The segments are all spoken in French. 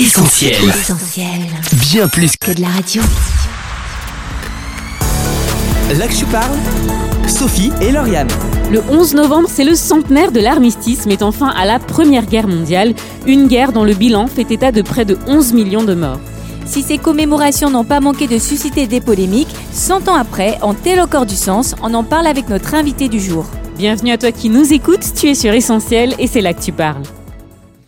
Essentiel. Essentiel. Bien plus que Que de la radio. là que je parle. Sophie et Lauriane. Le 11 novembre, c'est le centenaire de l'armistice mettant fin à la Première Guerre mondiale, une guerre dont le bilan fait état de près de 11 millions de morts. Si ces commémorations n'ont pas manqué de susciter des polémiques, 100 ans après, en tel au corps du sens, on en parle avec notre invité du jour. Bienvenue à toi qui nous écoutes, tu es sur Essentiel et c'est là que tu parles.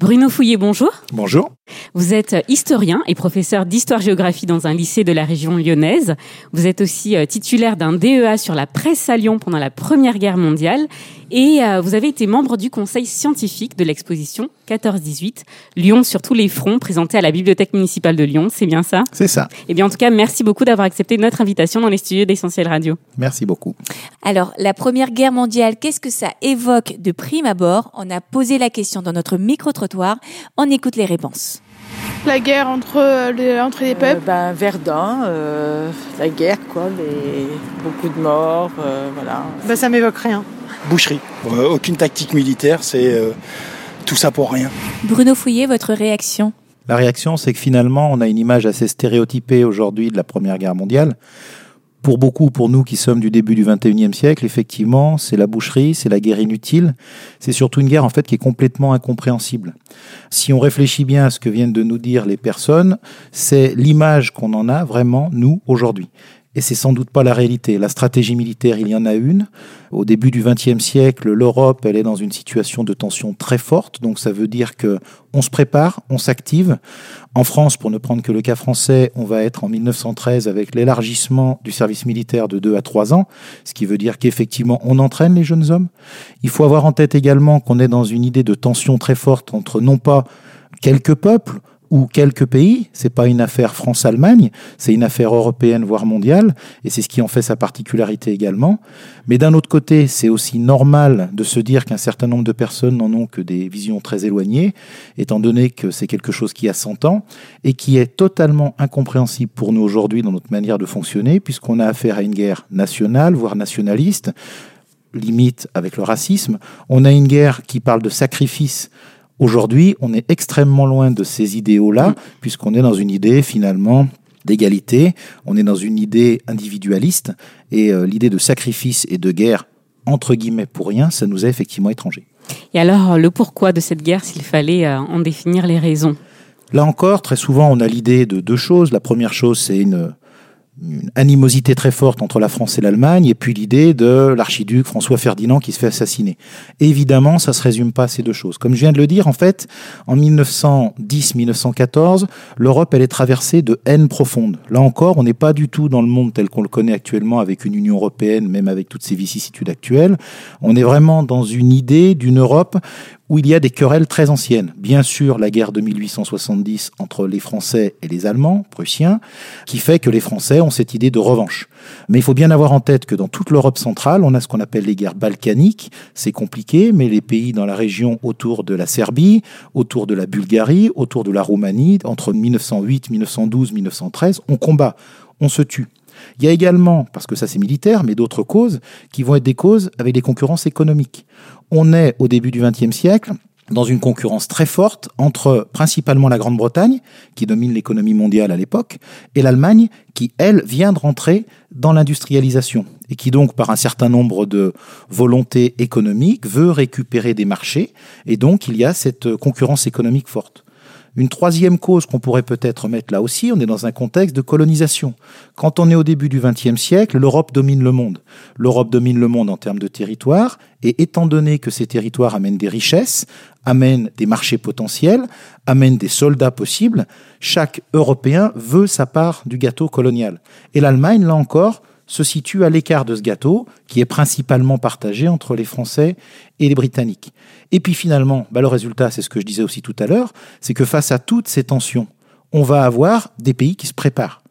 Bruno Fouillet, bonjour. Bonjour. Vous êtes historien et professeur d'histoire-géographie dans un lycée de la région lyonnaise. Vous êtes aussi euh, titulaire d'un DEA sur la presse à Lyon pendant la Première Guerre mondiale et euh, vous avez été membre du conseil scientifique de l'exposition 14-18 Lyon sur tous les fronts présentée à la bibliothèque municipale de Lyon. C'est bien ça? C'est ça. Eh bien, en tout cas, merci beaucoup d'avoir accepté notre invitation dans les studios d'Essentiel Radio. Merci beaucoup. Alors, la Première Guerre mondiale, qu'est-ce que ça évoque de prime abord? On a posé la question dans notre micro-trottoir. On écoute les réponses. La guerre entre, euh, les, entre les Euh, peuples. ben, Verdun, euh, la guerre, quoi, les... beaucoup de morts, euh, voilà. Ça m'évoque rien. boucherie. Euh, aucune tactique militaire, c'est euh, tout ça pour rien. Bruno Fouillet, votre réaction? La réaction, c'est que finalement, on a une image assez stéréotypée aujourd'hui de la Première Guerre mondiale. Pour beaucoup, pour nous qui sommes du début du 21e siècle, effectivement, c'est la boucherie, c'est la guerre inutile. C'est surtout une guerre en fait qui est complètement incompréhensible. Si on réfléchit bien à ce que viennent de nous dire les personnes, c'est l'image qu'on en a vraiment nous aujourd'hui. Et c'est sans doute pas la réalité. La stratégie militaire, il y en a une. Au début du XXe siècle, l'Europe, elle est dans une situation de tension très forte. Donc ça veut dire que on se prépare, on s'active. En France, pour ne prendre que le cas français, on va être en 1913 avec l'élargissement du service militaire de 2 à 3 ans, ce qui veut dire qu'effectivement, on entraîne les jeunes hommes. Il faut avoir en tête également qu'on est dans une idée de tension très forte entre non pas quelques peuples, ou quelques pays. C'est pas une affaire France-Allemagne, c'est une affaire européenne voire mondiale, et c'est ce qui en fait sa particularité également. Mais d'un autre côté, c'est aussi normal de se dire qu'un certain nombre de personnes n'en ont que des visions très éloignées, étant donné que c'est quelque chose qui a 100 ans et qui est totalement incompréhensible pour nous aujourd'hui dans notre manière de fonctionner, puisqu'on a affaire à une guerre nationale, voire nationaliste, limite avec le racisme. On a une guerre qui parle de sacrifice Aujourd'hui, on est extrêmement loin de ces idéaux-là, puisqu'on est dans une idée finalement d'égalité, on est dans une idée individualiste, et euh, l'idée de sacrifice et de guerre, entre guillemets, pour rien, ça nous est effectivement étranger. Et alors, le pourquoi de cette guerre, s'il fallait euh, en définir les raisons? Là encore, très souvent, on a l'idée de deux choses. La première chose, c'est une, une animosité très forte entre la France et l'Allemagne, et puis l'idée de l'archiduc François Ferdinand qui se fait assassiner. Évidemment, ça se résume pas à ces deux choses. Comme je viens de le dire, en fait, en 1910-1914, l'Europe, elle est traversée de haine profonde. Là encore, on n'est pas du tout dans le monde tel qu'on le connaît actuellement avec une Union européenne, même avec toutes ces vicissitudes actuelles. On est vraiment dans une idée d'une Europe où il y a des querelles très anciennes. Bien sûr, la guerre de 1870 entre les Français et les Allemands, prussiens, qui fait que les Français ont cette idée de revanche. Mais il faut bien avoir en tête que dans toute l'Europe centrale, on a ce qu'on appelle les guerres balkaniques. C'est compliqué, mais les pays dans la région autour de la Serbie, autour de la Bulgarie, autour de la Roumanie, entre 1908, 1912, 1913, on combat, on se tue. Il y a également, parce que ça c'est militaire, mais d'autres causes qui vont être des causes avec des concurrences économiques. On est au début du XXe siècle dans une concurrence très forte entre principalement la Grande-Bretagne, qui domine l'économie mondiale à l'époque, et l'Allemagne, qui, elle, vient de rentrer dans l'industrialisation, et qui donc, par un certain nombre de volontés économiques, veut récupérer des marchés, et donc il y a cette concurrence économique forte. Une troisième cause qu'on pourrait peut-être mettre là aussi, on est dans un contexte de colonisation. Quand on est au début du XXe siècle, l'Europe domine le monde. L'Europe domine le monde en termes de territoire, et étant donné que ces territoires amènent des richesses, amènent des marchés potentiels, amènent des soldats possibles, chaque Européen veut sa part du gâteau colonial. Et l'Allemagne, là encore, se situe à l'écart de ce gâteau, qui est principalement partagé entre les Français et les Britanniques. Et puis finalement, bah, le résultat, c'est ce que je disais aussi tout à l'heure, c'est que face à toutes ces tensions, on va avoir des pays qui se préparent,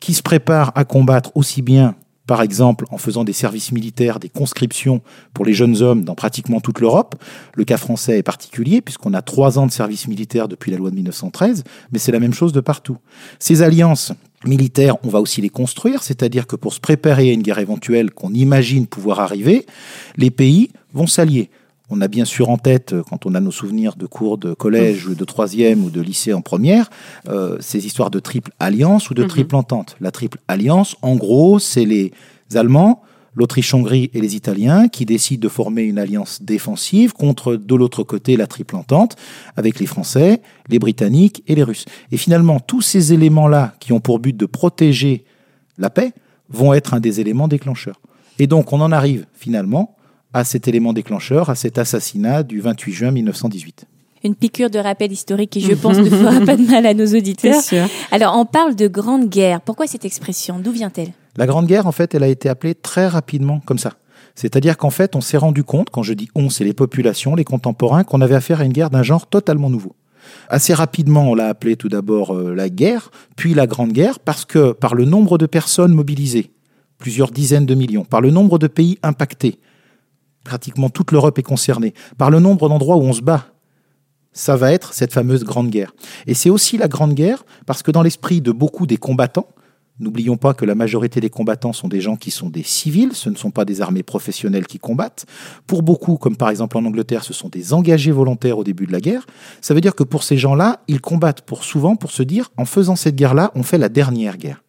qui se préparent à combattre aussi bien, par exemple, en faisant des services militaires, des conscriptions pour les jeunes hommes dans pratiquement toute l'Europe. Le cas français est particulier, puisqu'on a trois ans de service militaire depuis la loi de 1913, mais c'est la même chose de partout. Ces alliances militaires, on va aussi les construire, c'est-à-dire que pour se préparer à une guerre éventuelle qu'on imagine pouvoir arriver, les pays vont s'allier On a bien sûr en tête, euh, quand on a nos souvenirs de cours de collège ou de troisième ou de lycée en première, euh, ces histoires de triple alliance ou de Mhm. triple entente. La triple alliance, en gros, c'est les Allemands, l'Autriche-Hongrie et les Italiens qui décident de former une alliance défensive contre, de l'autre côté, la triple entente avec les Français, les Britanniques et les Russes. Et finalement, tous ces éléments-là qui ont pour but de protéger la paix vont être un des éléments déclencheurs. Et donc, on en arrive finalement à cet élément déclencheur, à cet assassinat du 28 juin 1918. Une piqûre de rappel historique qui, je pense, ne fera pas de mal à nos auditeurs. sûr. Alors, on parle de grande guerre. Pourquoi cette expression? D'où vient-elle? La Grande Guerre, en fait, elle a été appelée très rapidement comme ça. C'est-à-dire qu'en fait, on s'est rendu compte, quand je dis on, c'est les populations, les contemporains, qu'on avait affaire à une guerre d'un genre totalement nouveau. Assez rapidement, on l'a appelée tout d'abord euh, la guerre, puis la Grande Guerre, parce que par le nombre de personnes mobilisées, plusieurs dizaines de millions, par le nombre de pays impactés, pratiquement toute l'Europe est concernée, par le nombre d'endroits où on se bat, ça va être cette fameuse Grande Guerre. Et c'est aussi la Grande Guerre parce que dans l'esprit de beaucoup des combattants, N'oublions pas que la majorité des combattants sont des gens qui sont des civils, ce ne sont pas des armées professionnelles qui combattent. Pour beaucoup, comme par exemple en Angleterre, ce sont des engagés volontaires au début de la guerre. Ça veut dire que pour ces gens-là, ils combattent pour souvent pour se dire, en faisant cette guerre-là, on fait la dernière guerre.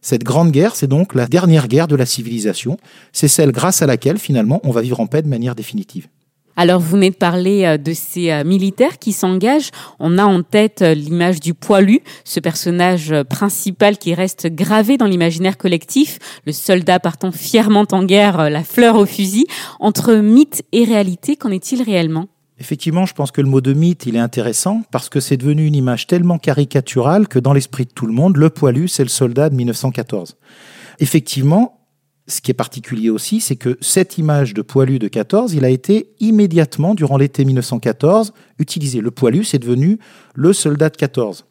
Cette grande guerre, c'est donc la dernière guerre de la civilisation. C'est celle grâce à laquelle, finalement, on va vivre en paix de manière définitive. Alors, vous venez de parler euh, de ces euh, militaires qui s'engagent. On a en tête euh, l'image du poilu, ce personnage principal qui reste gravé dans l'imaginaire collectif, le soldat partant fièrement en guerre, la fleur au fusil. Entre mythe et réalité, qu'en est-il réellement? Effectivement, je pense que le mot de mythe, il est intéressant parce que c'est devenu une image tellement caricaturale que dans l'esprit de tout le monde, le poilu, c'est le soldat de 1914. Effectivement, ce qui est particulier aussi, c'est que cette image de poilu de 14, il a été immédiatement, durant l'été 1914, utilisé. Le poilu, c'est devenu le soldat de 14.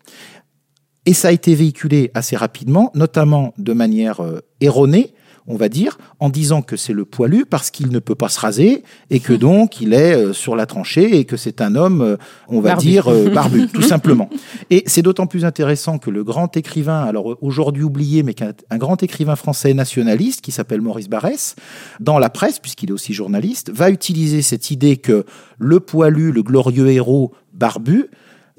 Et ça a été véhiculé assez rapidement, notamment de manière euh, erronée, on va dire, en disant que c'est le poilu parce qu'il ne peut pas se raser et que donc il est euh, sur la tranchée et que c'est un homme, euh, on va Barbu. dire, euh, barbu, tout simplement. Et c'est d'autant plus intéressant que le grand écrivain, alors aujourd'hui oublié, mais qu'un un grand écrivain français nationaliste qui s'appelle Maurice Barrès, dans la presse, puisqu'il est aussi journaliste, va utiliser cette idée que le poilu, le glorieux héros barbu,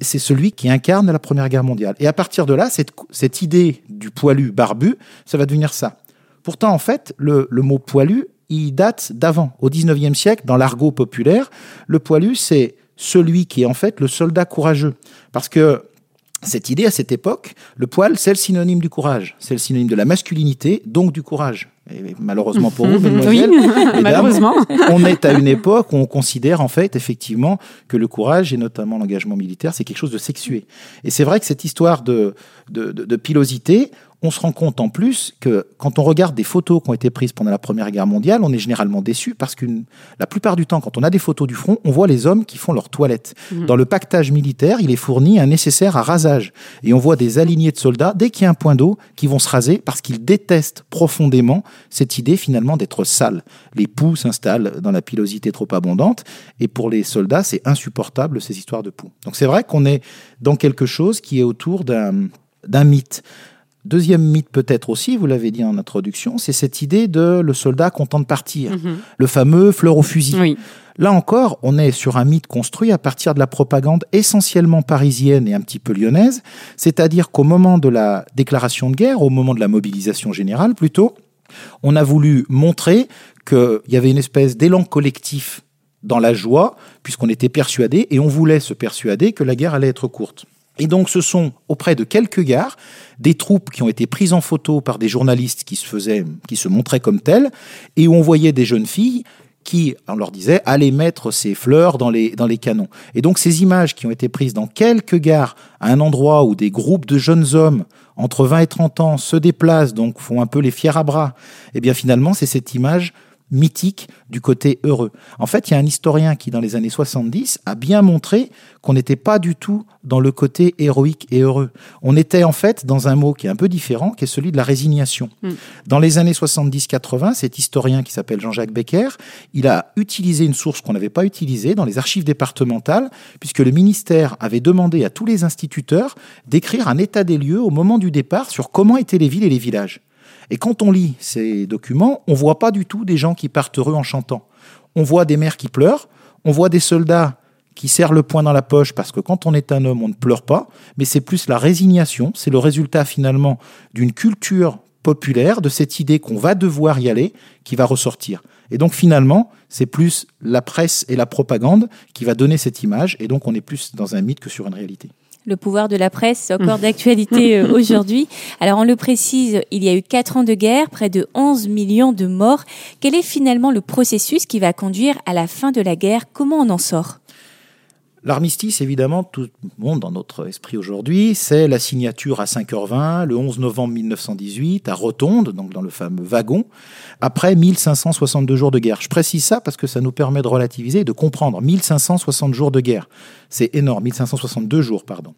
c'est celui qui incarne la Première Guerre mondiale. Et à partir de là, cette, cette idée du poilu barbu, ça va devenir ça. Pourtant, en fait, le, le mot poilu, il date d'avant. Au 19e siècle, dans l'argot populaire, le poilu, c'est celui qui est en fait le soldat courageux. Parce que cette idée, à cette époque, le poil, c'est le synonyme du courage. C'est le synonyme de la masculinité, donc du courage. Et malheureusement pour vous, mesdemoiselles, Oui, mesdames, malheureusement. on est à une époque où on considère en fait effectivement que le courage et notamment l'engagement militaire, c'est quelque chose de sexué. Et c'est vrai que cette histoire de, de, de- de pilosité, on se rend compte en plus que quand on regarde des photos qui ont été prises pendant la Première Guerre mondiale, on est généralement déçu parce que la plupart du temps, quand on a des photos du front, on voit les hommes qui font leur toilette. Dans le pactage militaire, il est fourni un nécessaire à rasage. Et on voit des alignés de soldats, dès qu'il y a un point d'eau, qui vont se raser parce qu'ils détestent profondément cette idée finalement d'être sale. Les poux s'installent dans la pilosité trop abondante et pour les soldats, c'est insupportable ces histoires de poux. Donc c'est vrai qu'on est dans quelque chose qui est autour d'un mythe. Deuxième mythe peut-être aussi, vous l'avez dit en introduction, c'est cette idée de le soldat content de partir, Mhm. le fameux fleur au fusil. Oui. Là encore, on est sur un mythe construit à partir de la propagande essentiellement parisienne et un petit peu lyonnaise, c'est-à-dire qu'au moment de la déclaration de guerre, au moment de la mobilisation générale plutôt, on a voulu montrer qu'il y avait une espèce d'élan collectif dans la joie, puisqu'on était persuadé, et on voulait se persuader que la guerre allait être courte. Et donc, ce sont auprès de quelques gares des troupes qui ont été prises en photo par des journalistes qui se faisaient, qui se montraient comme telles, et où on voyait des jeunes filles qui, on leur disait, allez mettre ces fleurs dans les, dans les canons. Et donc, ces images qui ont été prises dans quelques gares, à un endroit où des groupes de jeunes hommes, entre 20 et 30 ans, se déplacent, donc font un peu les fiers à bras, eh bien, finalement, c'est cette image mythique du côté heureux. En fait, il y a un historien qui, dans les années 70, a bien montré qu'on n'était pas du tout dans le côté héroïque et heureux. On était en fait dans un mot qui est un peu différent, qui est celui de la résignation. Mm. Dans les années 70-80, cet historien qui s'appelle Jean-Jacques Becker, il a utilisé une source qu'on n'avait pas utilisée dans les archives départementales, puisque le ministère avait demandé à tous les instituteurs d'écrire un état des lieux au moment du départ sur comment étaient les villes et les villages. Et quand on lit ces documents, on voit pas du tout des gens qui partent heureux en chantant. On voit des mères qui pleurent, On voit des soldats qui serrent le poing dans la poche parce que quand on est un homme, on ne pleure pas, mais c'est plus la résignation, c'est le résultat finalement d'une culture populaire, de cette idée qu'on va devoir y aller, qui va ressortir. Et donc finalement, c'est plus la presse et la propagande qui va donner cette image, et donc on est plus dans un mythe que sur une réalité. Le pouvoir de la presse, c'est encore d'actualité euh, aujourd'hui. Alors on le précise, il y a eu quatre ans de guerre, près de 11 millions de morts. Quel est finalement le processus qui va conduire à la fin de la guerre? Comment on en sort? L'armistice, évidemment, tout le monde dans notre esprit aujourd'hui, c'est la signature à 5h20, le 11 novembre 1918, à Rotonde, donc dans le fameux wagon, après 1562 jours de guerre. Je précise ça parce que ça nous permet de relativiser et de comprendre. 1560 jours de guerre, c'est énorme, 1562 jours, pardon.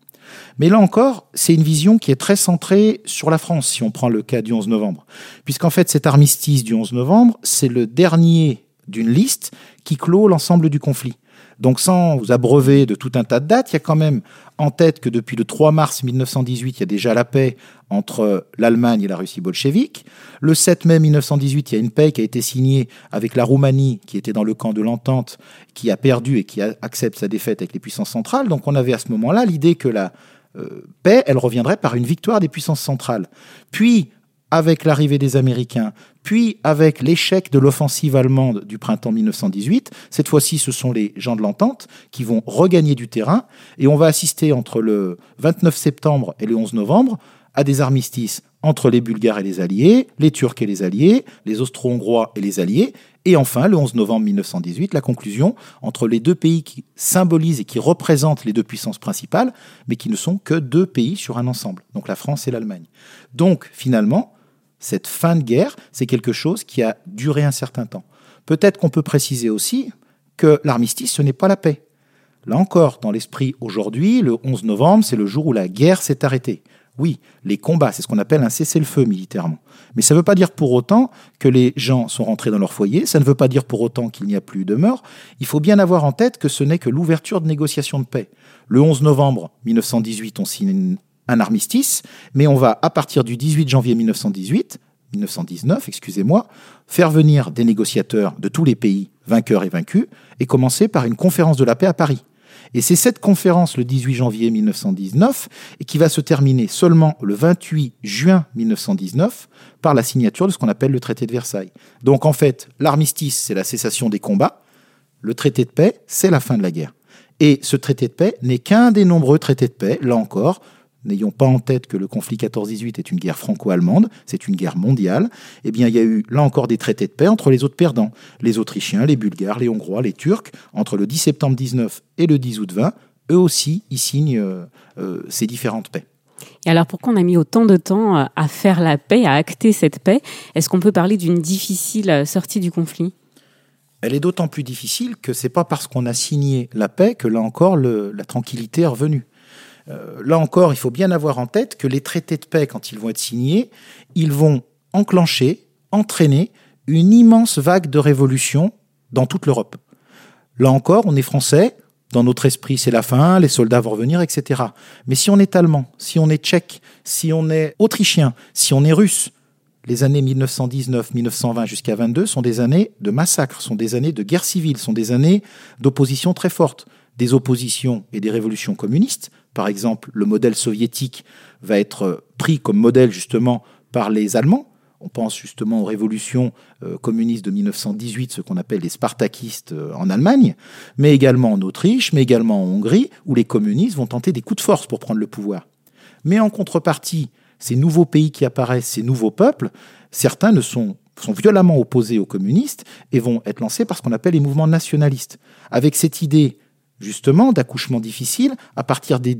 Mais là encore, c'est une vision qui est très centrée sur la France, si on prend le cas du 11 novembre. Puisqu'en fait, cet armistice du 11 novembre, c'est le dernier d'une liste qui clôt l'ensemble du conflit. Donc sans vous abreuver de tout un tas de dates, il y a quand même en tête que depuis le 3 mars 1918, il y a déjà la paix entre l'Allemagne et la Russie bolchevique. Le 7 mai 1918, il y a une paix qui a été signée avec la Roumanie, qui était dans le camp de l'entente, qui a perdu et qui accepte sa défaite avec les puissances centrales. Donc on avait à ce moment-là l'idée que la euh, paix, elle reviendrait par une victoire des puissances centrales. Puis, avec l'arrivée des Américains, puis avec l'échec de l'offensive allemande du printemps 1918, cette fois-ci ce sont les gens de l'entente qui vont regagner du terrain, et on va assister entre le 29 septembre et le 11 novembre à des armistices entre les Bulgares et les Alliés, les Turcs et les Alliés, les Austro-Hongrois et les Alliés, et enfin, le 11 novembre 1918, la conclusion entre les deux pays qui symbolisent et qui représentent les deux puissances principales, mais qui ne sont que deux pays sur un ensemble, donc la France et l'Allemagne. Donc, finalement, cette fin de guerre, c'est quelque chose qui a duré un certain temps. Peut-être qu'on peut préciser aussi que l'armistice, ce n'est pas la paix. Là encore, dans l'esprit aujourd'hui, le 11 novembre, c'est le jour où la guerre s'est arrêtée. Oui, les combats, c'est ce qu'on appelle un cessez-le-feu militairement. Mais ça ne veut pas dire pour autant que les gens sont rentrés dans leur foyer, ça ne veut pas dire pour autant qu'il n'y a plus de mort. Il faut bien avoir en tête que ce n'est que l'ouverture de négociations de paix. Le 11 novembre 1918, on signe un armistice, mais on va, à partir du 18 janvier 1918, 1919, excusez-moi, faire venir des négociateurs de tous les pays, vainqueurs et vaincus, et commencer par une conférence de la paix à Paris. Et c'est cette conférence le 18 janvier 1919 et qui va se terminer seulement le 28 juin 1919 par la signature de ce qu'on appelle le traité de Versailles. Donc en fait, l'armistice, c'est la cessation des combats, le traité de paix, c'est la fin de la guerre. Et ce traité de paix n'est qu'un des nombreux traités de paix, là encore, N'ayons pas en tête que le conflit 14-18 est une guerre franco-allemande, c'est une guerre mondiale. Eh bien, il y a eu là encore des traités de paix entre les autres perdants, les Autrichiens, les Bulgares, les Hongrois, les Turcs, entre le 10 septembre 19 et le 10 août 20. Eux aussi, ils signent euh, euh, ces différentes paix. Et alors, pourquoi on a mis autant de temps euh, à faire la paix, à acter cette paix? Est-ce qu'on peut parler d'une difficile sortie du conflit? Elle est d'autant plus difficile que c'est pas parce qu'on a signé la paix que là encore la tranquillité est revenue. Euh, là encore, il faut bien avoir en tête que les traités de paix, quand ils vont être signés, ils vont enclencher, entraîner une immense vague de révolution dans toute l'Europe. Là encore, on est français, dans notre esprit, c'est la fin, les soldats vont revenir, etc. Mais si on est allemand, si on est tchèque, si on est autrichien, si on est russe, les années 1919, 1920 jusqu'à 22 sont des années de massacre, sont des années de guerre civile, sont des années d'opposition très forte, des oppositions et des révolutions communistes, par exemple, le modèle soviétique va être pris comme modèle justement par les Allemands. On pense justement aux révolutions euh, communistes de 1918, ce qu'on appelle les spartakistes euh, en Allemagne, mais également en Autriche, mais également en Hongrie, où les communistes vont tenter des coups de force pour prendre le pouvoir. Mais en contrepartie, ces nouveaux pays qui apparaissent, ces nouveaux peuples, certains ne sont sont violemment opposés aux communistes et vont être lancés par ce qu'on appelle les mouvements nationalistes, avec cette idée justement d'accouchement difficile à partir des,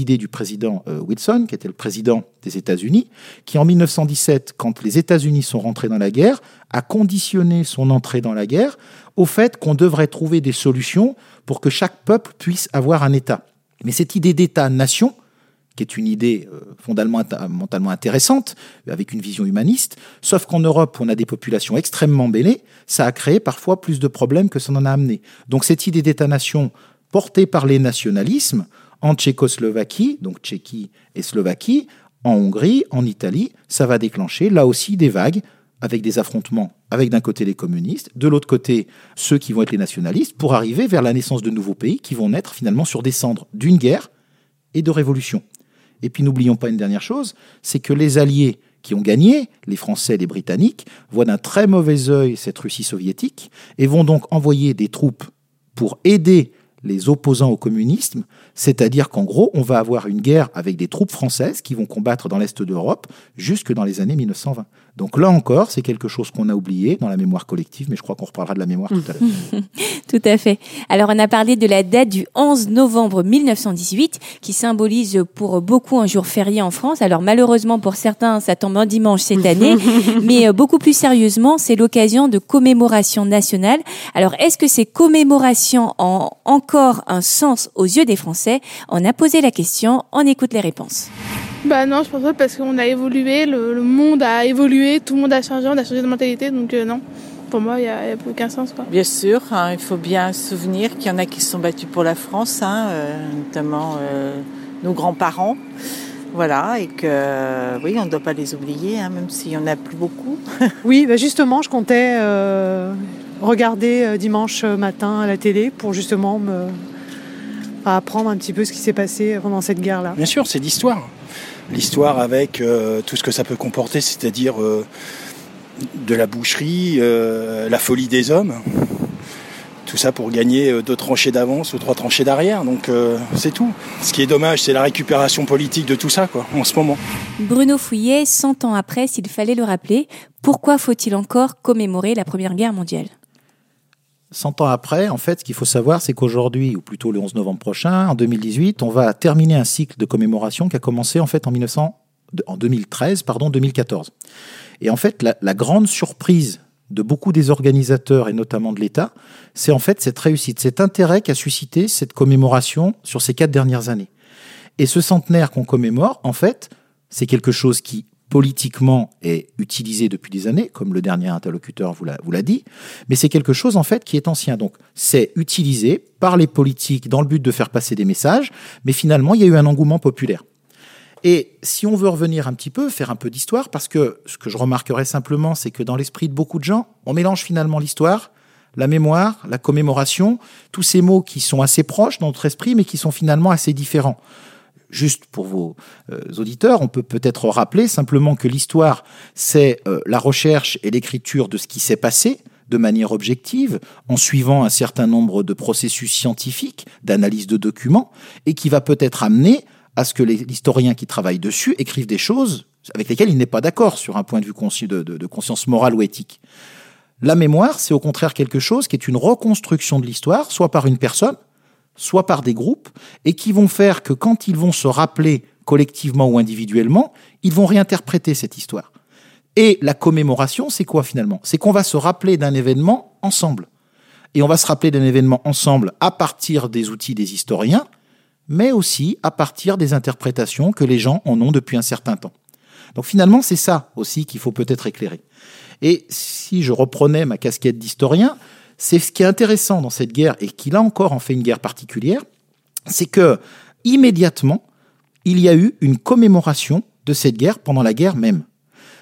idées du président euh, Wilson, qui était le président des États-Unis, qui en 1917, quand les États-Unis sont rentrés dans la guerre, a conditionné son entrée dans la guerre au fait qu'on devrait trouver des solutions pour que chaque peuple puisse avoir un État. Mais cette idée d'État-nation, qui est une idée euh, fondamentalement intéressante, avec une vision humaniste, sauf qu'en Europe, on a des populations extrêmement mêlées, ça a créé parfois plus de problèmes que ça n'en a amené. Donc cette idée d'État-nation porté par les nationalismes en Tchécoslovaquie, donc Tchéquie et Slovaquie, en Hongrie, en Italie, ça va déclencher là aussi des vagues avec des affrontements avec d'un côté les communistes, de l'autre côté ceux qui vont être les nationalistes, pour arriver vers la naissance de nouveaux pays qui vont naître finalement sur des cendres d'une guerre et de révolution. Et puis n'oublions pas une dernière chose, c'est que les alliés qui ont gagné, les Français les Britanniques, voient d'un très mauvais œil cette Russie soviétique et vont donc envoyer des troupes pour aider les opposants au communisme, c'est-à-dire qu'en gros, on va avoir une guerre avec des troupes françaises qui vont combattre dans l'Est d'Europe jusque dans les années 1920. Donc là encore, c'est quelque chose qu'on a oublié dans la mémoire collective, mais je crois qu'on reparlera de la mémoire tout à l'heure. tout à fait. Alors on a parlé de la date du 11 novembre 1918, qui symbolise pour beaucoup un jour férié en France. Alors malheureusement pour certains, ça tombe un dimanche cette année, mais euh, beaucoup plus sérieusement, c'est l'occasion de commémoration nationale. Alors est-ce que ces commémorations ont encore un sens aux yeux des Français? On a posé la question, on écoute les réponses. Bah non, je pense pas parce qu'on a évolué, le, monde a évolué, tout le monde a changé, on a changé de mentalité, donc euh, non. Pour moi, il n'y a, aucun sens. Quoi. Bien sûr, hein, il faut bien se souvenir qu'il y en a qui se sont battus pour la France, hein, euh, notamment euh, nos grands-parents. Voilà, et que oui, on ne doit pas les oublier, hein, même s'il n'y en a plus beaucoup. oui, bah justement, je comptais regarder dimanche matin à la télé pour justement me apprendre un petit peu ce qui s'est passé pendant cette guerre-là. Bien sûr, c'est l'histoire l'histoire avec euh, tout ce que ça peut comporter, c'est-à-dire euh, de la boucherie, euh, la folie des hommes. Tout ça pour gagner deux tranchées d'avance ou trois tranchées d'arrière. Donc c'est tout. Ce qui est dommage, c'est la récupération politique de tout ça, quoi, en ce moment. Bruno Fouillet, 100 ans après, s'il fallait le rappeler, pourquoi faut-il encore commémorer la Première Guerre mondiale? 100 ans après, en fait, ce qu'il faut savoir, c'est qu'aujourd'hui, ou plutôt le 11 novembre prochain, en 2018, on va terminer un cycle de commémoration qui a commencé en fait en, 1900, en 2013, pardon, 2014. Et en fait, la, la grande surprise de beaucoup des organisateurs et notamment de l'État, c'est en fait cette réussite, cet intérêt qu'a suscité cette commémoration sur ces quatre dernières années. Et ce centenaire qu'on commémore, en fait, c'est quelque chose qui politiquement est utilisé depuis des années, comme le dernier interlocuteur vous l'a dit, mais c'est quelque chose en fait qui est ancien. Donc c'est utilisé par les politiques dans le but de faire passer des messages, mais finalement il y a eu un engouement populaire. Et si on veut revenir un petit peu, faire un peu d'histoire, parce que ce que je remarquerai simplement, c'est que dans l'esprit de beaucoup de gens, on mélange finalement l'histoire, la mémoire, la commémoration, tous ces mots qui sont assez proches dans notre esprit, mais qui sont finalement assez différents juste pour vos euh, auditeurs, on peut peut-être rappeler simplement que l'histoire, c'est euh, la recherche et l'écriture de ce qui s'est passé de manière objective, en suivant un certain nombre de processus scientifiques, d'analyse de documents, et qui va peut-être amener à ce que l'historien qui travaille dessus écrive des choses avec lesquelles il n'est pas d'accord sur un point de vue de conscience morale ou éthique. La mémoire, c'est au contraire quelque chose qui est une reconstruction de l'histoire, soit par une personne, soit par des groupes, et qui vont faire que quand ils vont se rappeler collectivement ou individuellement, ils vont réinterpréter cette histoire. Et la commémoration, c'est quoi finalement? C'est qu'on va se rappeler d'un événement ensemble. Et on va se rappeler d'un événement ensemble à partir des outils des historiens, mais aussi à partir des interprétations que les gens en ont depuis un certain temps. Donc finalement, c'est ça aussi qu'il faut peut-être éclairer. Et si je reprenais ma casquette d'historien, c'est ce qui est intéressant dans cette guerre et qui là encore en fait une guerre particulière, c'est que immédiatement il y a eu une commémoration de cette guerre pendant la guerre même.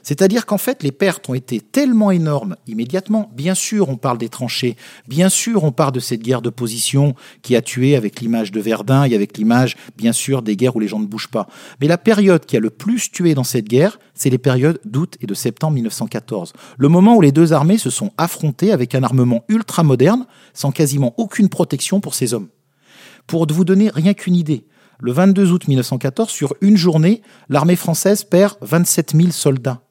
C'est-à-dire qu'en fait, les pertes ont été tellement énormes immédiatement. Bien sûr, on parle des tranchées. Bien sûr, on parle de cette guerre de position qui a tué avec l'image de Verdun et avec l'image, bien sûr, des guerres où les gens ne bougent pas. Mais la période qui a le plus tué dans cette guerre, c'est les périodes d'août et de septembre 1914. Le moment où les deux armées se sont affrontées avec un armement ultra moderne, sans quasiment aucune protection pour ces hommes. Pour vous donner rien qu'une idée, le 22 août 1914, sur une journée, l'armée française perd 27 000 soldats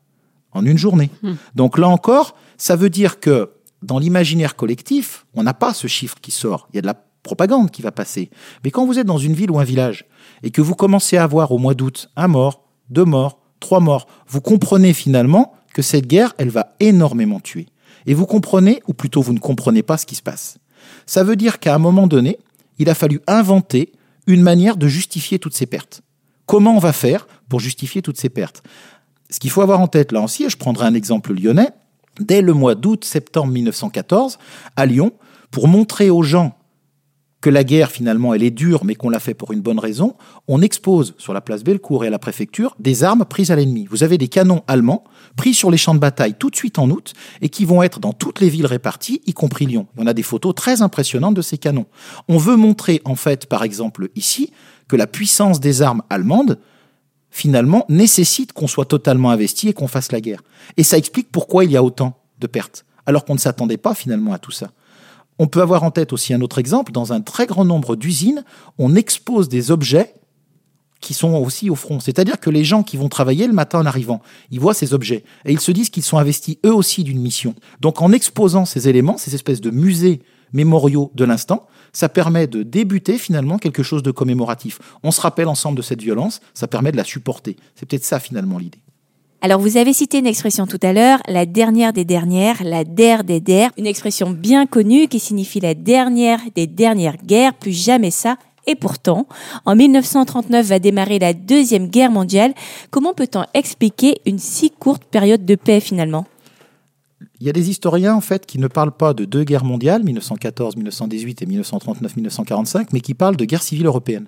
en une journée. Hmm. Donc là encore, ça veut dire que dans l'imaginaire collectif, on n'a pas ce chiffre qui sort. Il y a de la propagande qui va passer. Mais quand vous êtes dans une ville ou un village et que vous commencez à avoir au mois d'août un mort, deux morts, trois morts, vous comprenez finalement que cette guerre, elle va énormément tuer. Et vous comprenez, ou plutôt vous ne comprenez pas ce qui se passe. Ça veut dire qu'à un moment donné, il a fallu inventer une manière de justifier toutes ces pertes. Comment on va faire pour justifier toutes ces pertes? Ce qu'il faut avoir en tête là aussi, et je prendrai un exemple lyonnais, dès le mois d'août-septembre 1914, à Lyon, pour montrer aux gens que la guerre finalement elle est dure mais qu'on l'a fait pour une bonne raison, on expose sur la place Bellecour et à la préfecture des armes prises à l'ennemi. Vous avez des canons allemands pris sur les champs de bataille tout de suite en août et qui vont être dans toutes les villes réparties, y compris Lyon. On a des photos très impressionnantes de ces canons. On veut montrer en fait par exemple ici que la puissance des armes allemandes finalement nécessite qu'on soit totalement investi et qu'on fasse la guerre. Et ça explique pourquoi il y a autant de pertes alors qu'on ne s'attendait pas finalement à tout ça. On peut avoir en tête aussi un autre exemple. Dans un très grand nombre d'usines, on expose des objets qui sont aussi au front. C'est-à-dire que les gens qui vont travailler le matin en arrivant, ils voient ces objets et ils se disent qu'ils sont investis eux aussi d'une mission. Donc en exposant ces éléments, ces espèces de musées mémoriaux de l'instant, ça permet de débuter finalement quelque chose de commémoratif. On se rappelle ensemble de cette violence, ça permet de la supporter. C'est peut-être ça finalement l'idée. Alors vous avez cité une expression tout à l'heure, la dernière des dernières, la der des der, une expression bien connue qui signifie la dernière des dernières guerres, plus jamais ça. Et pourtant, en 1939 va démarrer la Deuxième Guerre mondiale. Comment peut-on expliquer une si courte période de paix finalement? Il y a des historiens en fait qui ne parlent pas de deux guerres mondiales, 1914, 1918 et 1939, 1945, mais qui parlent de guerre civile européenne.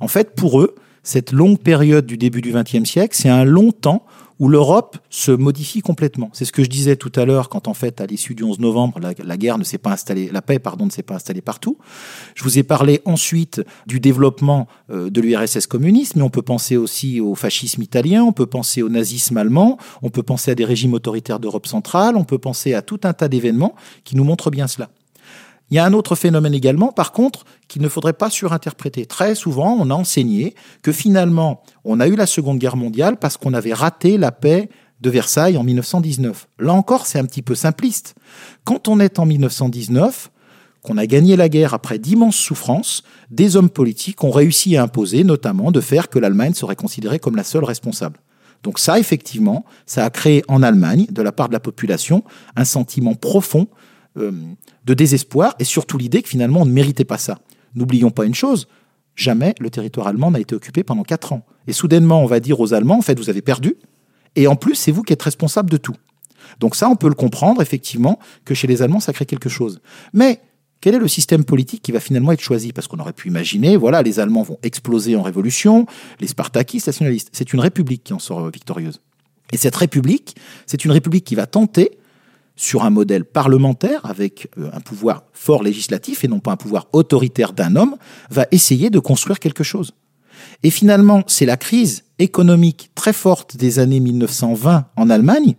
En fait, pour eux, cette longue période du début du XXe siècle, c'est un long temps où l'Europe se modifie complètement. C'est ce que je disais tout à l'heure quand en fait à l'issue du 11 novembre la, guerre ne s'est pas installée, la paix ne s'est pas installée partout. Je vous ai parlé ensuite du développement euh, de l'URSS communiste, mais on peut penser aussi au fascisme italien, on peut penser au nazisme allemand, on peut penser à des régimes autoritaires d'Europe centrale, on peut penser à tout un tas d'événements qui nous montrent bien cela. Il y a un autre phénomène également, par contre, qu'il ne faudrait pas surinterpréter. Très souvent, on a enseigné que finalement, on a eu la Seconde Guerre mondiale parce qu'on avait raté la paix de Versailles en 1919. Là encore, c'est un petit peu simpliste. Quand on est en 1919, qu'on a gagné la guerre après d'immenses souffrances, des hommes politiques ont réussi à imposer notamment de faire que l'Allemagne serait considérée comme la seule responsable. Donc ça, effectivement, ça a créé en Allemagne, de la part de la population, un sentiment profond euh, de désespoir et surtout l'idée que finalement on ne méritait pas ça. N'oublions pas une chose, jamais le territoire allemand n'a été occupé pendant quatre ans. Et soudainement, on va dire aux Allemands, en fait, vous avez perdu, et en plus, c'est vous qui êtes responsable de tout. Donc ça, on peut le comprendre, effectivement, que chez les Allemands, ça crée quelque chose. Mais quel est le système politique qui va finalement être choisi? Parce qu'on aurait pu imaginer, voilà, les Allemands vont exploser en révolution, les spartakistes, nationalistes. C'est une république qui en sort victorieuse. Et cette république, c'est une république qui va tenter sur un modèle parlementaire avec euh, un pouvoir fort législatif et non pas un pouvoir autoritaire d'un homme, va essayer de construire quelque chose. Et finalement, c'est la crise économique très forte des années 1920 en Allemagne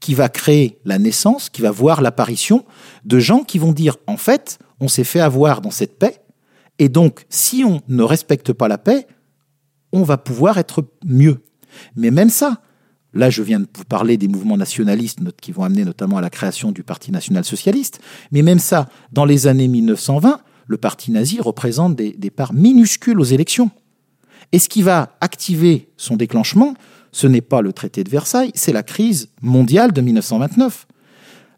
qui va créer la naissance, qui va voir l'apparition de gens qui vont dire, en fait, on s'est fait avoir dans cette paix, et donc si on ne respecte pas la paix, on va pouvoir être mieux. Mais même ça, Là, je viens de vous parler des mouvements nationalistes qui vont amener notamment à la création du Parti national-socialiste. Mais même ça, dans les années 1920, le Parti nazi représente des, parts minuscules aux élections. Et ce qui va activer son déclenchement, ce n'est pas le traité de Versailles, c'est la crise mondiale de 1929.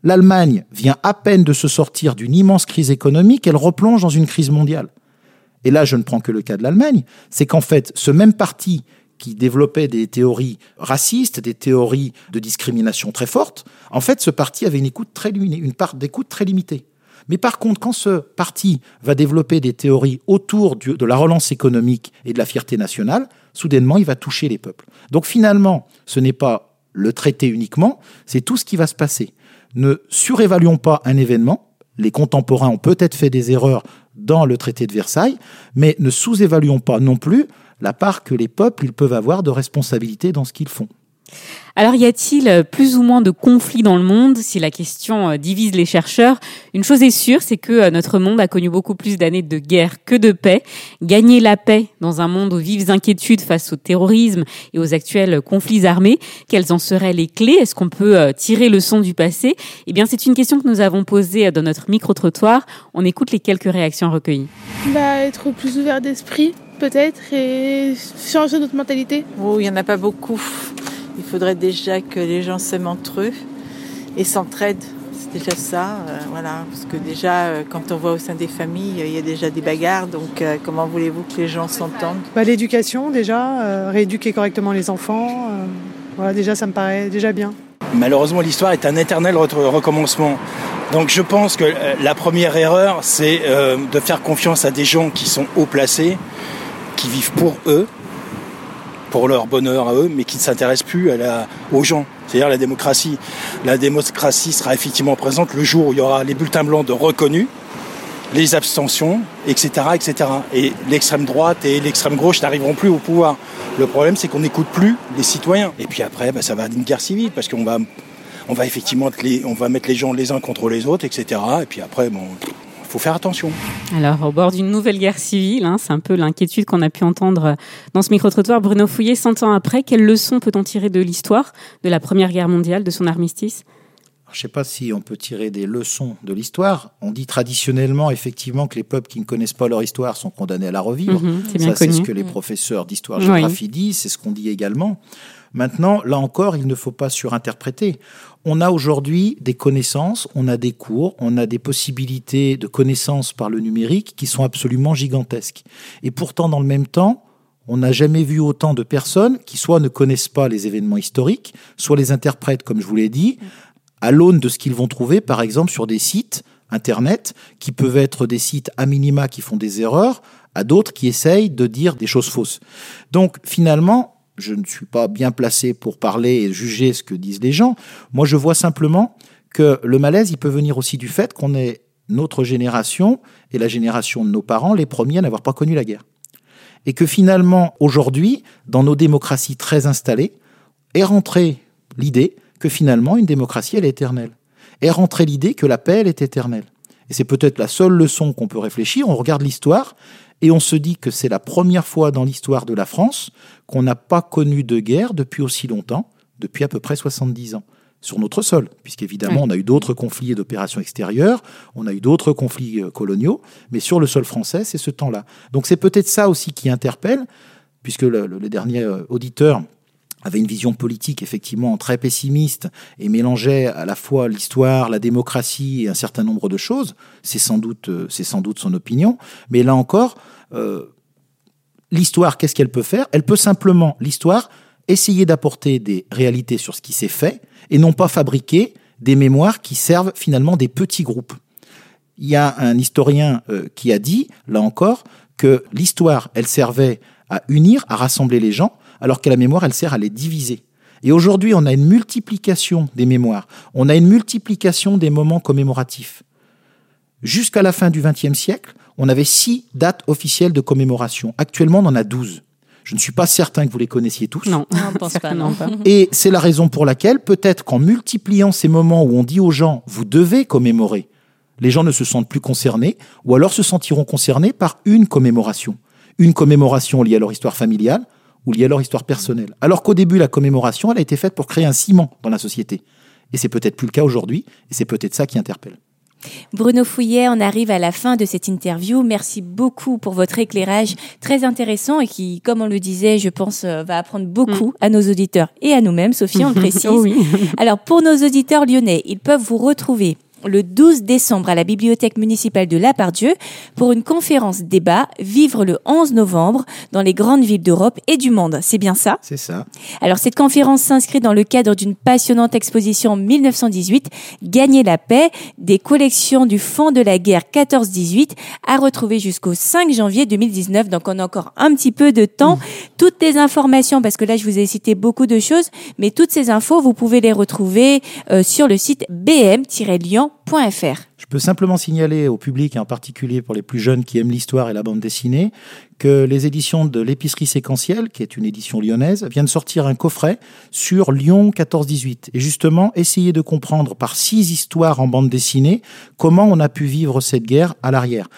L'Allemagne vient à peine de se sortir d'une immense crise économique, elle replonge dans une crise mondiale. Et là, je ne prends que le cas de l'Allemagne, c'est qu'en fait, ce même parti qui développait des théories racistes, des théories de discrimination très fortes, en fait, ce parti avait une écoute très une part d'écoute très limitée. Mais par contre, quand ce parti va développer des théories autour de la relance économique et de la fierté nationale, soudainement, il va toucher les peuples. Donc finalement, ce n'est pas le traité uniquement, c'est tout ce qui va se passer. Ne surévaluons pas un événement. Les contemporains ont peut-être fait des erreurs dans le traité de Versailles, mais ne sous-évaluons pas non plus la part que les peuples ils peuvent avoir de responsabilité dans ce qu'ils font. Alors y a-t-il plus ou moins de conflits dans le monde? Si la question euh, divise les chercheurs, une chose est sûre, c'est que euh, notre monde a connu beaucoup plus d'années de guerre que de paix. Gagner la paix dans un monde aux vives inquiétudes face au terrorisme et aux actuels conflits armés, quelles en seraient les clés? Est-ce qu'on peut euh, tirer le son du passé? Eh bien, c'est une question que nous avons posée dans notre micro-trottoir. On écoute les quelques réactions recueillies. Bah, être plus ouvert d'esprit, peut-être, et changer notre mentalité. Oh, il n'y en a pas beaucoup. Il faudrait déjà que les gens s'aiment entre eux et s'entraident. C'est déjà ça, euh, voilà. Parce que déjà, euh, quand on voit au sein des familles, il y a déjà des bagarres. Donc, euh, comment voulez-vous que les gens s'entendent? Bah, L'éducation, déjà, rééduquer correctement les enfants. voilà, déjà, ça me paraît déjà bien. Malheureusement, l'histoire est un éternel recommencement. Donc je pense que la première erreur, c'est euh, de faire confiance à des gens qui sont haut placés, qui vivent pour eux, pour leur bonheur à eux, mais qui ne s'intéressent plus à la, aux gens. C'est-à-dire la démocratie. La démocratie sera effectivement présente le jour où il y aura les bulletins blancs de reconnus, les abstentions, etc., etc. Et l'extrême droite et l'extrême gauche n'arriveront plus au pouvoir. Le problème, c'est qu'on n'écoute plus les citoyens. Et puis après, bah, ça va être une guerre civile, parce qu'on va, on va effectivement, on va mettre les gens les uns contre les autres, etc. Et puis après, bon, faut faire attention. Alors, au bord d'une nouvelle guerre civile, hein, c'est un peu l'inquiétude qu'on a pu entendre dans ce micro-trottoir. Bruno Fouillet, 100 ans après, quelles leçons peut-on tirer de l'histoire de la Première Guerre mondiale, de son armistice? Je ne sais pas si on peut tirer des leçons de l'histoire. On dit traditionnellement, effectivement, que les peuples qui ne connaissent pas leur histoire sont condamnés à la revivre. Mhm, c'est bien Ça, c'est connu. ce que les professeurs d'histoire-géographie disent, c'est ce qu'on dit également. Maintenant, là encore, il ne faut pas surinterpréter. On a aujourd'hui des connaissances, on a des cours, on a des possibilités de connaissances par le numérique qui sont absolument gigantesques. Et pourtant, dans le même temps, on n'a jamais vu autant de personnes qui soit ne connaissent pas les événements historiques, soit les interprètent, comme je vous l'ai dit, à l'aune de ce qu'ils vont trouver, par exemple, sur des sites Internet, qui peuvent être des sites à minima qui font des erreurs, à d'autres qui essayent de dire des choses fausses. Donc, finalement, je ne suis pas bien placé pour parler et juger ce que disent les gens. Moi, je vois simplement que le malaise, il peut venir aussi du fait qu'on est notre génération et la génération de nos parents les premiers à n'avoir pas connu la guerre. Et que finalement, aujourd'hui, dans nos démocraties très installées, est rentrée l'idée que finalement, une démocratie, elle est éternelle. Est rentrée l'idée que la paix, elle est éternelle. Et c'est peut-être la seule leçon qu'on peut réfléchir. On regarde l'histoire et on se dit que c'est la première fois dans l'histoire de la France qu'on n'a pas connu de guerre depuis aussi longtemps, depuis à peu près 70 ans, sur notre sol, puisqu'évidemment, on a eu d'autres conflits et d'opérations extérieures, on a eu d'autres conflits euh, coloniaux, mais sur le sol français, c'est ce temps-là. Donc c'est peut-être ça aussi qui interpelle, puisque le, le- le dernier euh, auditeur avait une vision politique effectivement très pessimiste et mélangeait à la fois l'histoire, la démocratie et un certain nombre de choses. C'est sans doute, euh, c'est sans doute son opinion. Mais là encore, euh, l'histoire, qu'est-ce qu'elle peut faire? Elle peut simplement, l'histoire, essayer d'apporter des réalités sur ce qui s'est fait et non pas fabriquer des mémoires qui servent finalement des petits groupes. Il y a un historien euh, qui a dit, là encore, que l'histoire, elle servait à unir, à rassembler les gens, alors que la mémoire, elle sert à les diviser. Et aujourd'hui, on a une multiplication des mémoires, on a une multiplication des moments commémoratifs. Jusqu'à la fin du XXe siècle, on avait six dates officielles de commémoration. Actuellement, on en a douze. Je ne suis pas certain que vous les connaissiez tous. Non, on pense pas, certainement non. pas. Et c'est la raison pour laquelle, peut-être qu'en multipliant ces moments où on dit aux gens, vous devez commémorer, les gens ne se sentent plus concernés, ou alors se sentiront concernés par une commémoration. Une commémoration liée à leur histoire familiale ou liée à leur histoire personnelle. Alors qu'au début, la commémoration, elle a été faite pour créer un ciment dans la société. Et c'est peut-être plus le cas aujourd'hui, et c'est peut-être ça qui interpelle. Bruno Fouillet, on arrive à la fin de cette interview. Merci beaucoup pour votre éclairage très intéressant et qui, comme on le disait, je pense, euh, va apprendre beaucoup à nos auditeurs et à nous-mêmes. Sophie, on le précise. Oh oui. Alors, pour nos auditeurs lyonnais, ils peuvent vous retrouver le 12 décembre à la bibliothèque municipale de La Pardieu pour une conférence débat Vivre le 11 novembre dans les grandes villes d'Europe et du monde. C'est bien ça? C'est ça. alors cette conférence s'inscrit dans le cadre d'une passionnante exposition 1918, Gagner la paix, des collections du Fonds de la guerre 14-18, à retrouver jusqu'au 5 janvier 2019. Donc on a encore un petit peu de temps. Toutes les informations, parce que là je vous ai cité beaucoup de choses, mais toutes ces infos, vous pouvez les retrouver euh, sur le site now Je peux simplement signaler au public, et en particulier pour les plus jeunes qui aiment l'histoire et la bande dessinée, que les éditions de l'épicerie séquentielle, qui est une édition lyonnaise, viennent sortir un coffret sur Lyon 14-18. Et justement, essayer de comprendre par six histoires en bande dessinée comment on a pu vivre cette guerre à l'arrière.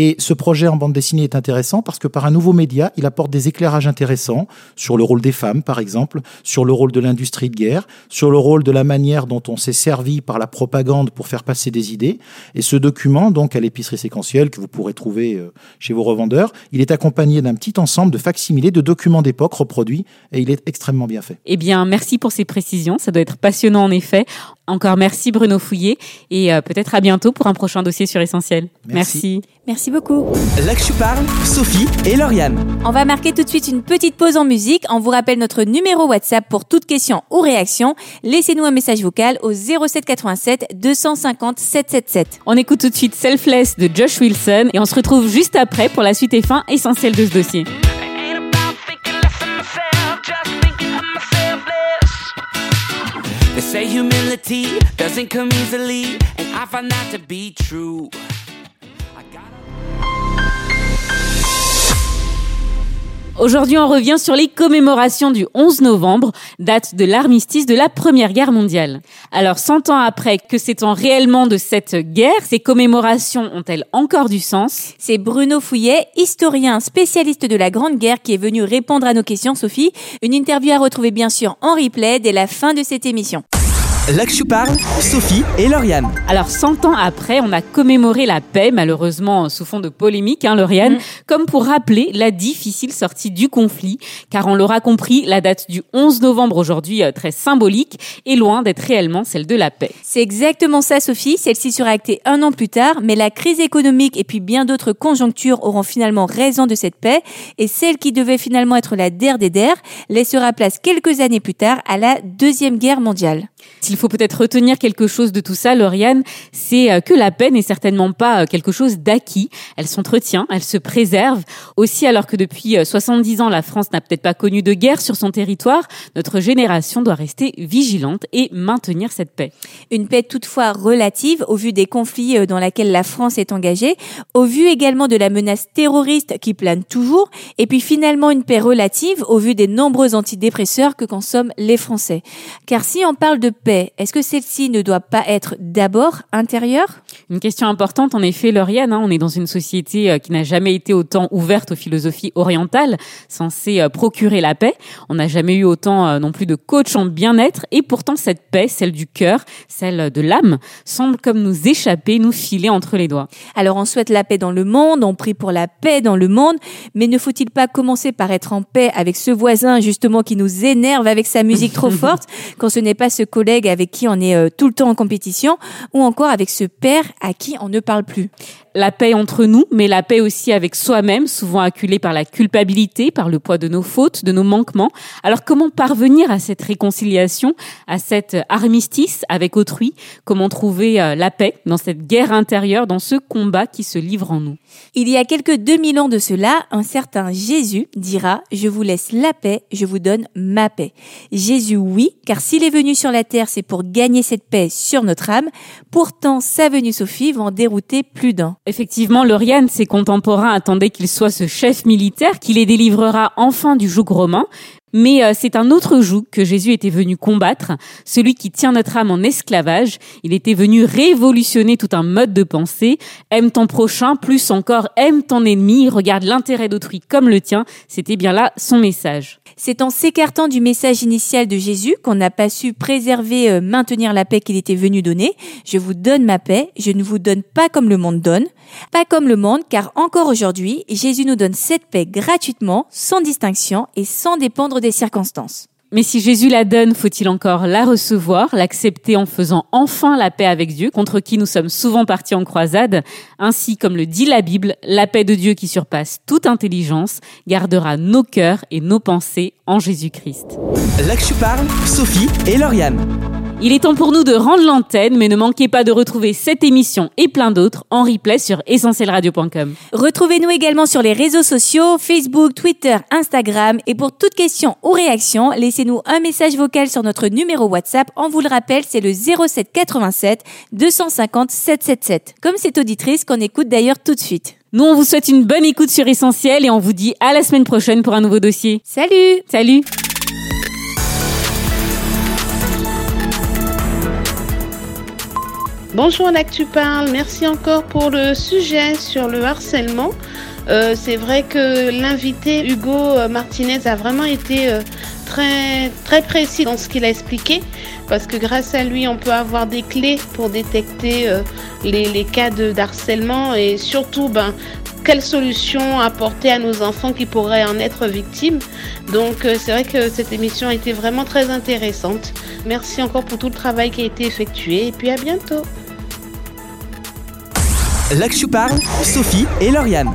Et ce projet en bande dessinée est intéressant parce que par un nouveau média, il apporte des éclairages intéressants sur le rôle des femmes, par exemple, sur le rôle de l'industrie de guerre, sur le rôle de la manière dont on s'est servi par la propagande pour faire passer des idées. Et ce document, donc à l'épicerie séquentielle, que vous pourrez trouver euh, chez vos revendeurs, il est accompagné d'un petit ensemble de facsimilés de documents d'époque reproduits et il est extrêmement bien fait. Eh bien, merci pour ces précisions. Ça doit être passionnant en effet. Encore merci Bruno Fouillé et euh, peut-être à bientôt pour un prochain dossier sur Essentiel. Merci. Merci beaucoup. Là que je parle, Sophie et Lauriane. On va marquer tout de suite une petite pause en musique. On vous rappelle notre numéro WhatsApp pour toute question ou réaction. Laissez-nous un message vocal au 07 87 250 777. On écoute tout de suite Selfless de Josh Wilson et on se retrouve juste après pour la suite et fin essentielle de ce dossier. They say humility doesn't come easily, and I find that to be true. Aujourd'hui, on revient sur les commémorations du 11 novembre, date de l'armistice de la Première Guerre mondiale. Alors, 100 ans après que s'étant réellement de cette guerre, ces commémorations ont-elles encore du sens? C'est Bruno Fouillet, historien spécialiste de la Grande Guerre, qui est venu répondre à nos questions, Sophie. Une interview à retrouver bien sûr en replay dès la fin de cette émission. Je parle, Sophie et Lauriane. Alors, 100 ans après, on a commémoré la paix, malheureusement sous fond de polémique, hein, Lauriane, comme pour rappeler la difficile sortie du conflit, car on l'aura compris, la date du 11 novembre aujourd'hui, euh, très symbolique, est loin d'être réellement celle de la paix. C'est exactement ça, Sophie. Celle-ci sera actée un an plus tard, mais la crise économique et puis bien d'autres conjonctures auront finalement raison de cette paix, et celle qui devait finalement être la der des der laissera place quelques années plus tard à la Deuxième Guerre mondiale. S'il faut peut-être retenir quelque chose de tout ça, Lauriane, c'est euh, que la paix n'est certainement pas euh, quelque chose d'acquis. Elle s'entretient, elle se préserve. Aussi, alors que depuis euh, 70 ans, la France n'a peut-être pas connu de guerre sur son territoire, notre génération doit rester vigilante et maintenir cette paix. Une paix toutefois relative au vu des conflits euh, dans lesquels la France est engagée, au vu également de la menace terroriste qui plane toujours, et puis finalement une paix relative au vu des nombreux antidépresseurs que consomment les Français. Car si on parle de paix, est-ce que celle-ci ne doit pas être d'abord intérieure? Une question importante, en effet, Lauriane. hein, on est dans une société euh, qui n'a jamais été autant ouverte aux philosophies orientales, censées euh, procurer la paix. On n'a jamais eu autant euh, non plus de coach en bien-être. Et pourtant, cette paix, celle du cœur, celle de l'âme, semble comme nous échapper, nous filer entre les doigts. Alors on souhaite la paix dans le monde, on prie pour la paix dans le monde, mais ne faut-il pas commencer par être en paix avec ce voisin justement qui nous énerve avec sa musique trop forte, quand ce n'est pas ce collègue avec qui on est tout le temps en compétition, ou encore avec ce père à qui on ne parle plus La paix entre nous, mais la paix aussi avec soi-même, souvent acculé par la culpabilité, par le poids de nos fautes, de nos manquements. Alors comment parvenir à cette réconciliation, à cet armistice avec autrui? Comment trouver euh, la paix dans cette guerre intérieure, dans ce combat qui se livre en nous? Il y a quelques 2000 ans de cela, un certain Jésus dira « Je vous laisse la paix, je vous donne ma paix ». Jésus, oui, car s'il est venu sur la terre, c'est pour gagner cette paix sur notre âme. Pourtant, sa venue, Dérouter plus d'un. Effectivement, Lauriane, ses contemporains attendaient qu'il soit ce chef militaire qui les délivrera enfin du joug romain. Mais euh, c'est un autre joug que Jésus était venu combattre, celui qui tient notre âme en esclavage. Il était venu révolutionner tout un mode de pensée. Aime ton prochain, plus encore aime ton ennemi, regarde l'intérêt d'autrui comme le tien. C'était bien là son message. C'est en s'écartant du message initial de Jésus qu'on n'a pas su préserver, euh, maintenir la paix qu'il était venu donner. Je vous donne ma paix, je ne vous donne pas comme le monde donne. Pas comme le monde, car encore aujourd'hui, Jésus nous donne cette paix gratuitement, sans distinction et sans dépendre des circonstances. Mais si Jésus la donne, faut-il encore la recevoir, l'accepter en faisant enfin la paix avec Dieu, contre qui nous sommes souvent partis en croisade? Ainsi, comme le dit la Bible, la paix de Dieu qui surpasse toute intelligence gardera nos cœurs et nos pensées en Jésus-Christ. Là que je parle, Sophie et Lauriane. Il est temps pour nous de rendre l'antenne, mais ne manquez pas de retrouver cette émission et plein d'autres en replay sur essentielradio.com. Retrouvez-nous également sur les réseaux sociaux, Facebook, Twitter, Instagram. Et pour toute question ou réaction, laissez-nous un message vocal sur notre numéro WhatsApp. On vous le rappelle, c'est le 07 87 250 777. Comme cette auditrice qu'on écoute d'ailleurs tout de suite. Nous, on vous souhaite une bonne écoute sur Essentiel et on vous dit à la semaine prochaine pour un nouveau dossier. Salut Salut Bonjour L'Actu Parle, merci encore pour le sujet sur le harcèlement. Euh, c'est vrai que l'invité Hugo euh, Martinez a vraiment été euh, très, précis dans ce qu'il a expliqué, parce que grâce à lui, on peut avoir des clés pour détecter les, cas de d'harcèlement et surtout, ben, quelles solutions apporter à nos enfants qui pourraient en être victimes. Donc c'est vrai que cette émission a été vraiment très intéressante. Merci encore pour tout le travail qui a été effectué et puis à bientôt. Je parle, Sophie et Lauriane.